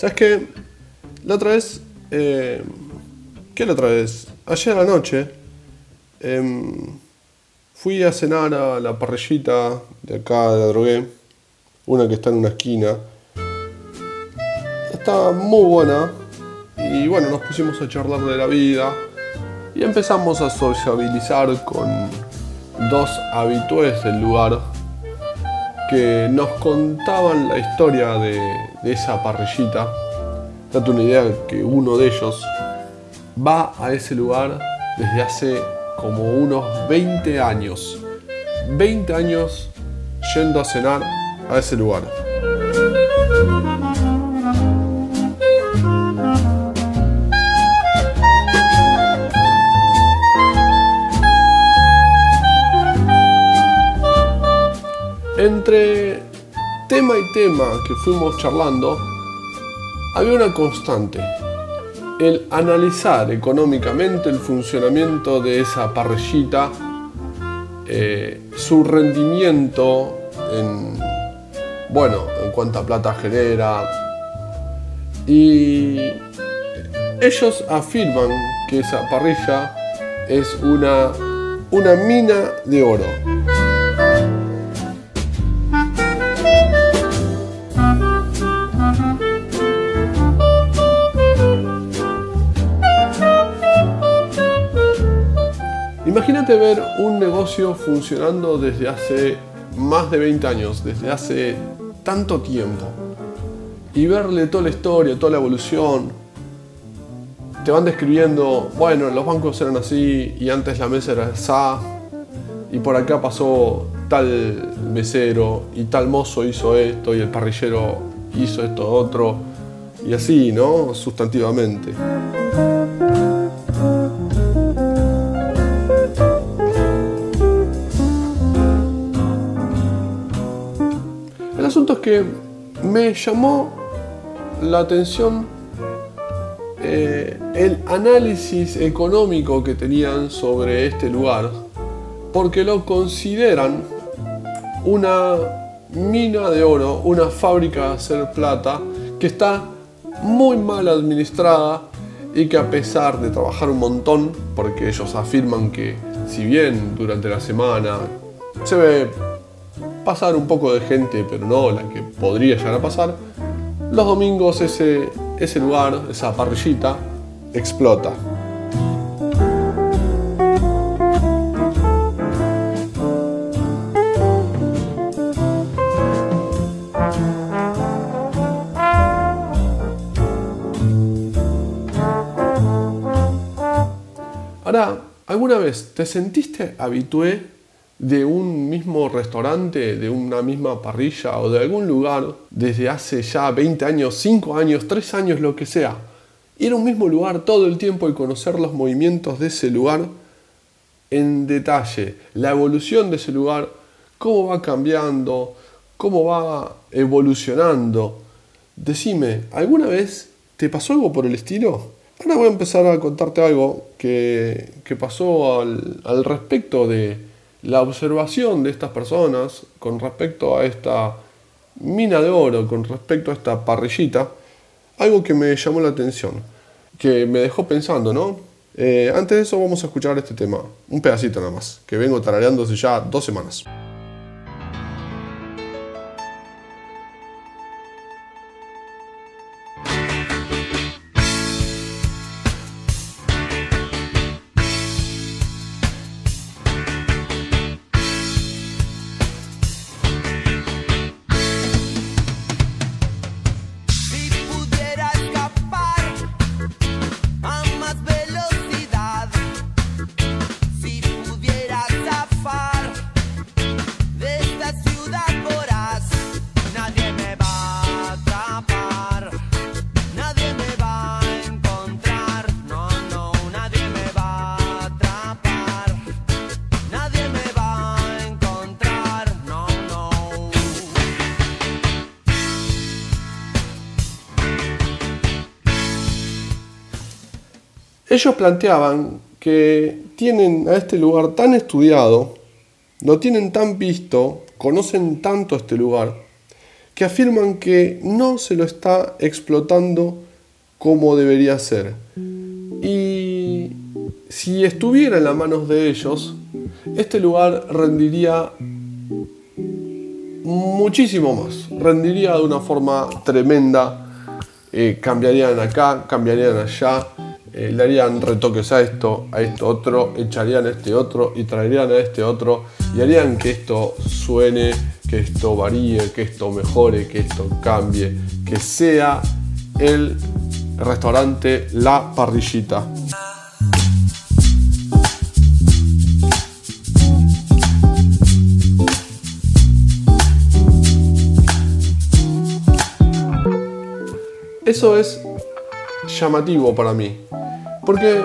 ¿Sabes qué? La otra vez. Eh, ¿Qué la otra vez? Ayer a la noche. em, fui a cenar a la parrillita de acá de la drogué. Una que está en una esquina. Está muy buena. Y bueno, nos pusimos a charlar de la vida. Y empezamos a sociabilizar con dos habitués del lugar que nos contaban la historia de, esa parrillita. Date una idea que uno de ellos va a ese lugar desde hace como unos 20 años. 20 años yendo a cenar a ese lugar. Entre tema y tema que fuimos charlando, había una constante. El analizar económicamente el funcionamiento de esa parrillita, eh, su rendimiento en, bueno, en cuánta plata genera. Y ellos afirman que esa parrilla es una, una mina de oro. Ver un negocio funcionando desde hace más de 20 años, desde hace tanto tiempo, y verle toda la historia, toda la evolución. Te van describiendo, bueno, los bancos eran así y antes la mesa era esa, y por acá pasó tal mesero y tal mozo hizo esto y el parrillero hizo esto otro, y así, ¿no? Sustantivamente. Me llamó la atención eh, el análisis económico que tenían sobre este lugar, porque lo consideran una mina de oro, una fábrica de hacer plata que está muy mal administrada y que a pesar de trabajar un montón, porque ellos afirman que si bien durante la semana se ve pasar un poco de gente, pero no la que podría llegar a pasar, los domingos ese, ese lugar, esa parrillita, explota. Ahora, ¿alguna vez te sentiste habitué de un mismo restaurante, de una misma parrilla o de algún lugar desde hace ya 20 años, 5 años, 3 años, lo que sea? Ir a un mismo lugar todo el tiempo y conocer los movimientos de ese lugar en detalle, la evolución de ese lugar, cómo va cambiando, cómo va evolucionando. Decime, ¿alguna vez te pasó algo por el estilo? Ahora voy a empezar a contarte algo que, que pasó al, al respecto de la observación de estas personas con respecto a esta mina de oro, con respecto a esta parrillita, algo que me llamó la atención, que me dejó pensando, ¿no? Eh, antes de eso vamos a escuchar este tema, un pedacito nada más, que vengo tarareando ya dos semanas. Ellos planteaban que tienen a este lugar tan estudiado, lo tienen tan visto, conocen tanto este lugar, que afirman que no se lo está explotando como debería ser. Y si estuviera en las manos de ellos, este lugar rendiría muchísimo más. Rendiría de una forma tremenda. Eh, cambiarían acá, cambiarían allá, eh, le harían retoques a esto, a esto otro, echarían a este otro y traerían a este otro y harían que esto suene, que esto varíe, que esto mejore, que esto cambie, que sea el restaurante La Parrillita. Eso es llamativo para mí. Porque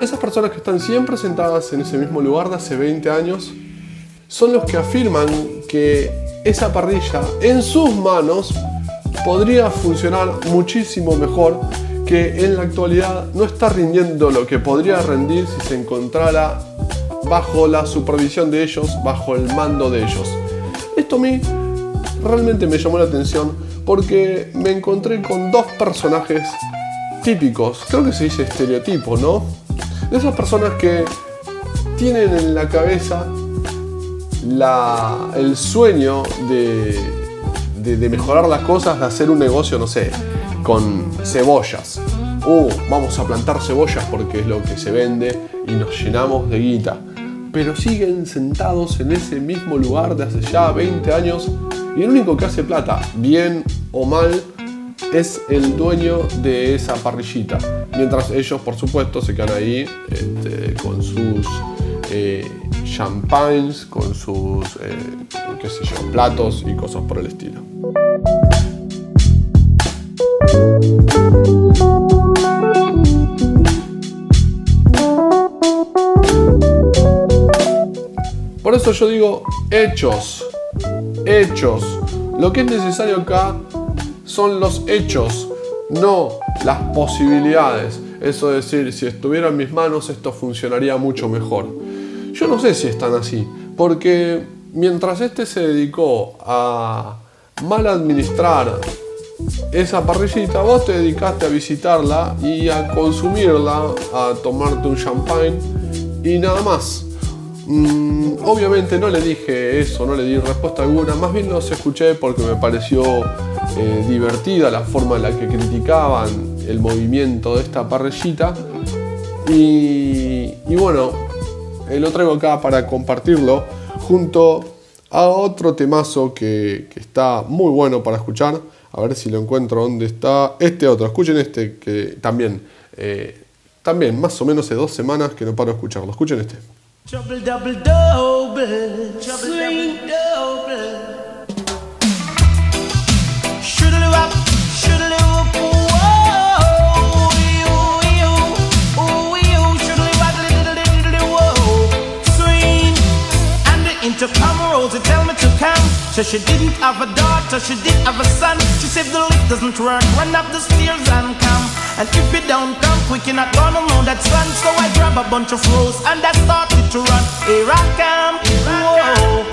esas personas que están siempre sentadas en ese mismo lugar de hace 20 años son los que afirman que esa parrilla en sus manos podría funcionar muchísimo mejor que en la actualidad no está rindiendo lo que podría rendir si se encontrara bajo la supervisión de ellos, bajo el mando de ellos. Esto a mí realmente me llamó la atención porque me encontré con dos personajes típicos, creo que se dice estereotipo, ¿no? De esas personas que tienen en la cabeza la, el sueño de, de, de mejorar las cosas, de hacer un negocio, no sé, con cebollas. Uh, vamos a plantar cebollas porque es lo que se vende y nos llenamos de guita. Pero siguen sentados en ese mismo lugar de hace ya 20 años y el único que hace plata, bien o mal, es el dueño de esa parrillita. Mientras ellos, por supuesto, se quedan ahí este, con sus eh, champagnes, con sus, eh, platos y cosas por el estilo. Por eso yo digo hechos, hechos. Lo que es necesario acá son los hechos, no las posibilidades. Eso es decir, si estuviera en mis manos esto funcionaría mucho mejor. Yo no sé si están así, porque mientras este se dedicó a mal administrar esa parrillita, vos te dedicaste a visitarla y a consumirla, a tomarte un champagne y nada más. Mm, obviamente no le dije eso, no le di respuesta alguna, más bien los escuché porque me pareció eh, divertida la forma en la que criticaban el movimiento de esta parrillita. Y, bueno, lo traigo acá para compartirlo junto a otro temazo que, que está muy bueno para escuchar. A ver si lo encuentro donde está este otro. Escuchen este que también, eh, también más o menos hace dos semanas que no paro de escucharlo. Escuchen este. So she didn't have a daughter, she did have a son. She said the lift doesn't work, run up the stairs and come. And if you don't come quick, you're not gonna know that son. So I grab a bunch of rose and I started to run. Here I come, whoa.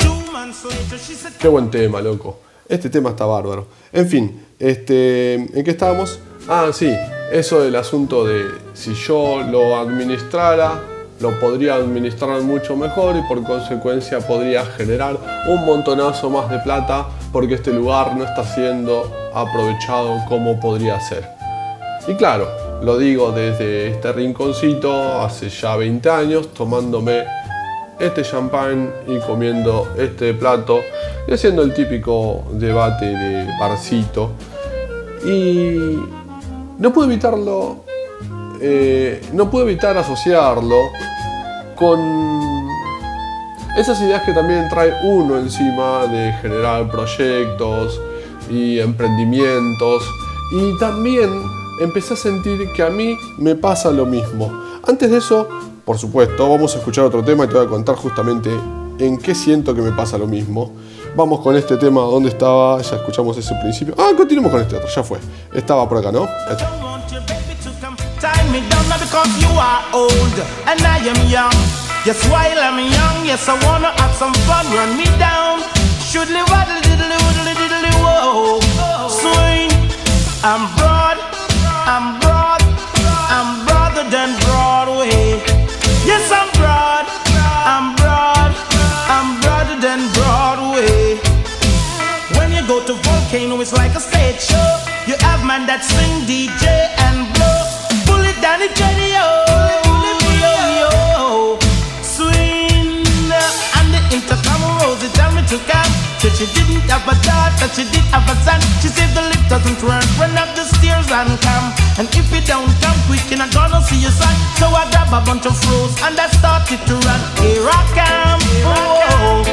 Two months later, she said. Qué buen tema, loco. Este tema está bárbaro. En fin, este, ¿en qué estábamos? Ah, sí, eso del asunto de si yo lo administrara, lo podría administrar mucho mejor y por consecuencia podría generar un montonazo más de plata porque este lugar no está siendo aprovechado como podría ser. Y claro, lo digo desde este rinconcito hace ya 20 años tomándome este champán y comiendo este plato y haciendo el típico debate de barcito. Y no puedo evitarlo, eh, no puedo evitar asociarlo con esas ideas que también trae uno encima de generar proyectos y emprendimientos. Y también empecé a sentir que a mí me pasa lo mismo. Antes de eso, por supuesto, vamos a escuchar otro tema y te voy a contar justamente en qué siento que me pasa lo mismo. Vamos con este tema, ¿dónde estaba? Ya escuchamos ese principio. Ah, continuemos con este otro, ya fue. Estaba por acá, ¿no? Ahí está. I that sing, DJ, and blow. Pull it down. Yo, yo. Swing. Uh, and the intercom rose, it me to come. Said she didn't have a daughter, she did have a son. She said the lift doesn't run, run up the stairs and come. And if you don't come quick, you're not gonna see your son. So I grab a bunch of froze and I started to run. Here I come. Oh.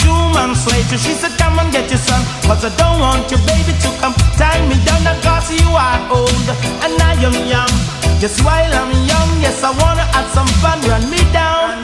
Two months later, she said, Come and get your son. Cause I don't want your baby to come down. Old and I am young. Just while I'm young, yes, I wanna have some fun. Run me down.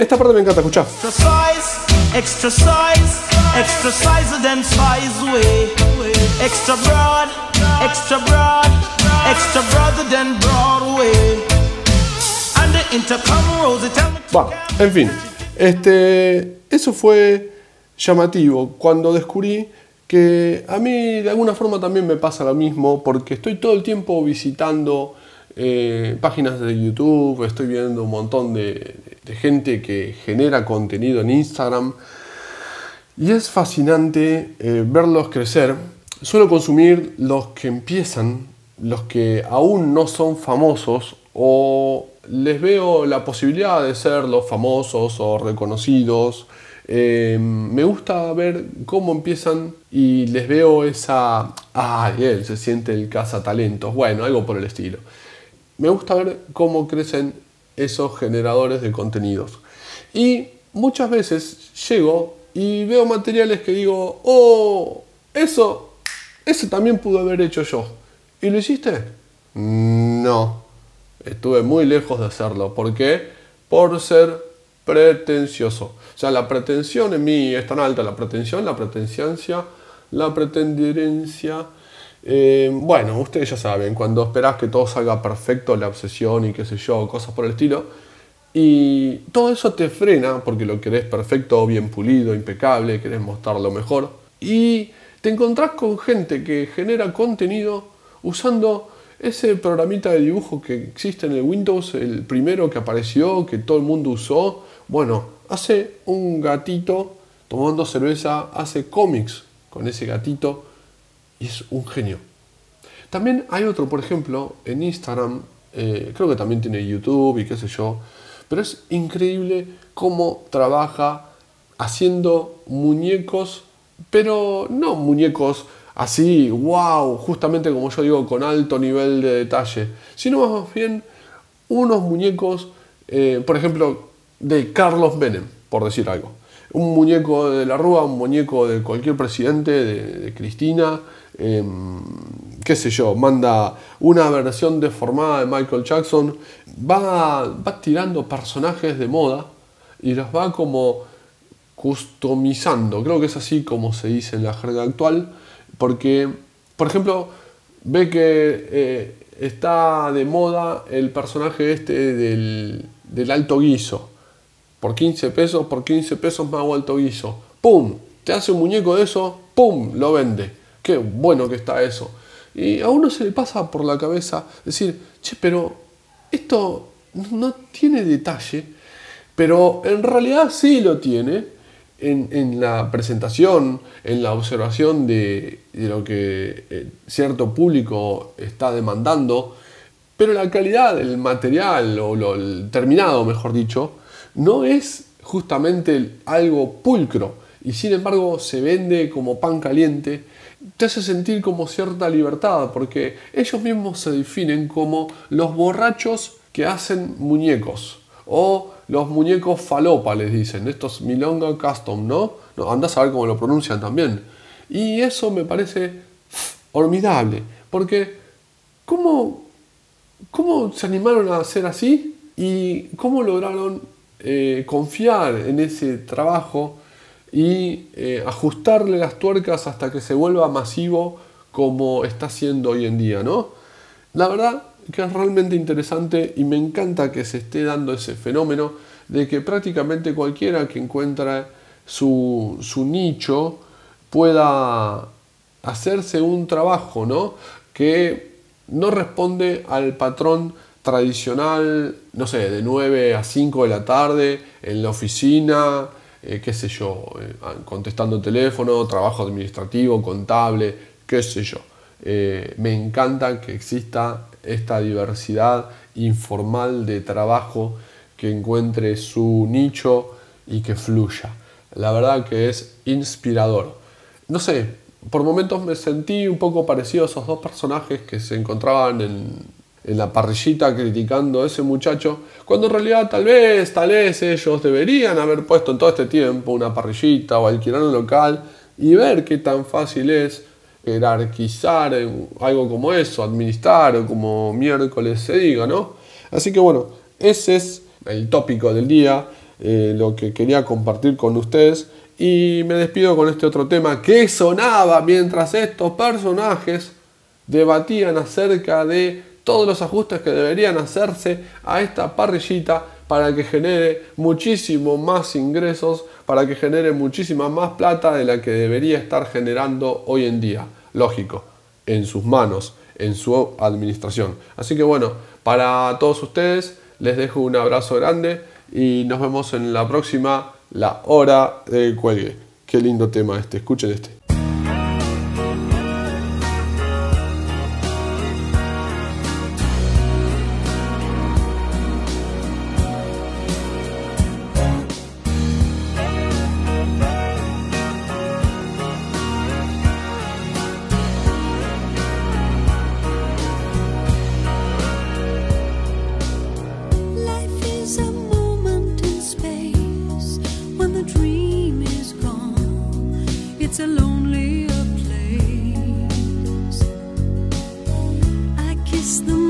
Esta parte me encanta, escuchá. Extra size, extra size, extra size than size way. Extra broad, extra broad, extra broader than Broadway. And the intercom rose, Bueno, en fin, este, eso fue llamativo cuando descubrí que a mí de alguna forma también me pasa lo mismo porque estoy todo el tiempo visitando eh, páginas de YouTube, estoy viendo un montón de, gente que genera contenido en Instagram y es fascinante eh, verlos crecer. Suelo consumir los que empiezan, los que aún no son famosos o les veo la posibilidad de ser los famosos o reconocidos. Eh, me gusta ver cómo empiezan y les veo esa... ¡Ay, él se siente el cazatalentos! Bueno, algo por el estilo. Me gusta ver cómo crecen esos generadores de contenidos. Y muchas veces llego y veo materiales que digo, oh, eso, eso también pude haber hecho yo. ¿Y lo hiciste? No. Estuve muy lejos de hacerlo. ¿Por qué? Por ser pretencioso. O sea, la pretensión en mí es tan alta, la pretensión, la pretenciencia, la pretenderencia. Eh, bueno, ustedes ya saben, cuando esperás que todo salga perfecto, la obsesión y qué sé yo, cosas por el estilo. Y todo eso te frena porque lo querés perfecto, bien pulido, impecable, querés mostrarlo mejor. Y te encontrás con gente que genera contenido usando ese programita de dibujo que existe en el Windows, el primero que apareció, que todo el mundo usó. Bueno, hace un gatito tomando cerveza, hace cómics con ese gatito y es un genio. También hay otro, por ejemplo, en Instagram, eh, creo que también tiene YouTube y qué sé yo, pero es increíble cómo trabaja haciendo muñecos, pero no muñecos así, wow, justamente como yo digo, con alto nivel de detalle, sino más bien unos muñecos, eh, por ejemplo, de Carlos Menem, por decir algo. Un muñeco de la Rúa, un muñeco de cualquier presidente, de, Cristina, em, qué sé yo, manda una versión deformada de Michael Jackson, va, va tirando personajes de moda y los va como customizando, creo que es así como se dice en la jerga actual, porque, por ejemplo, ve que eh, está de moda el personaje este del, del alto guiso, por 15 pesos, por 15 pesos me hago alto guiso, ¡pum! Te hace un muñeco de eso, ¡pum! Lo vende. Qué bueno que está eso. Y a uno se le pasa por la cabeza decir, che, pero esto no tiene detalle, pero en realidad sí lo tiene en, la presentación, en la observación de, lo que eh, cierto público está demandando, pero la calidad del material o el terminado, mejor dicho, no es justamente algo pulcro y sin embargo se vende como pan caliente, te hace sentir como cierta libertad porque ellos mismos se definen como los borrachos que hacen muñecos o los muñecos falopa les dicen, estos Milonga Custom, ¿no? no andás a ver cómo lo pronuncian también. Y eso me parece formidable, porque ¿cómo, ¿cómo se animaron a hacer así? ¿Y cómo lograron eh, confiar en ese trabajo y eh, ajustarle las tuercas hasta que se vuelva masivo como está siendo hoy en día, ¿no? La verdad que es realmente interesante y me encanta que se esté dando ese fenómeno de que prácticamente cualquiera que encuentra su, su nicho pueda hacerse un trabajo, ¿no? Que no responde al patrón tradicional, no sé, de 9 a 5 de la tarde, en la oficina, eh, qué sé yo, eh, contestando teléfono, trabajo administrativo, contable, qué sé yo. Eh, me encanta que exista esta diversidad informal de trabajo que encuentre su nicho y que fluya. La verdad que es inspirador. No sé, por momentos me sentí un poco parecido a esos dos personajes que se encontraban en, en la parrillita criticando a ese muchacho, cuando en realidad tal vez, tal vez ellos deberían haber puesto en todo este tiempo una parrillita o alquilar un local y ver qué tan fácil es jerarquizar algo como eso, administrar o como miércoles se diga, ¿no? Así que bueno, ese es el tópico del día, eh, lo que quería compartir con ustedes y me despido con este otro tema que sonaba mientras estos personajes debatían acerca de todos los ajustes que deberían hacerse a esta parrillita para que genere muchísimo más ingresos, para que genere muchísima más plata de la que debería estar generando hoy en día. Lógico, en sus manos, en su administración. Así que bueno, para todos ustedes les dejo un abrazo grande y nos vemos en la próxima, la hora del cuelgue. Qué lindo tema este, escuchen este. The.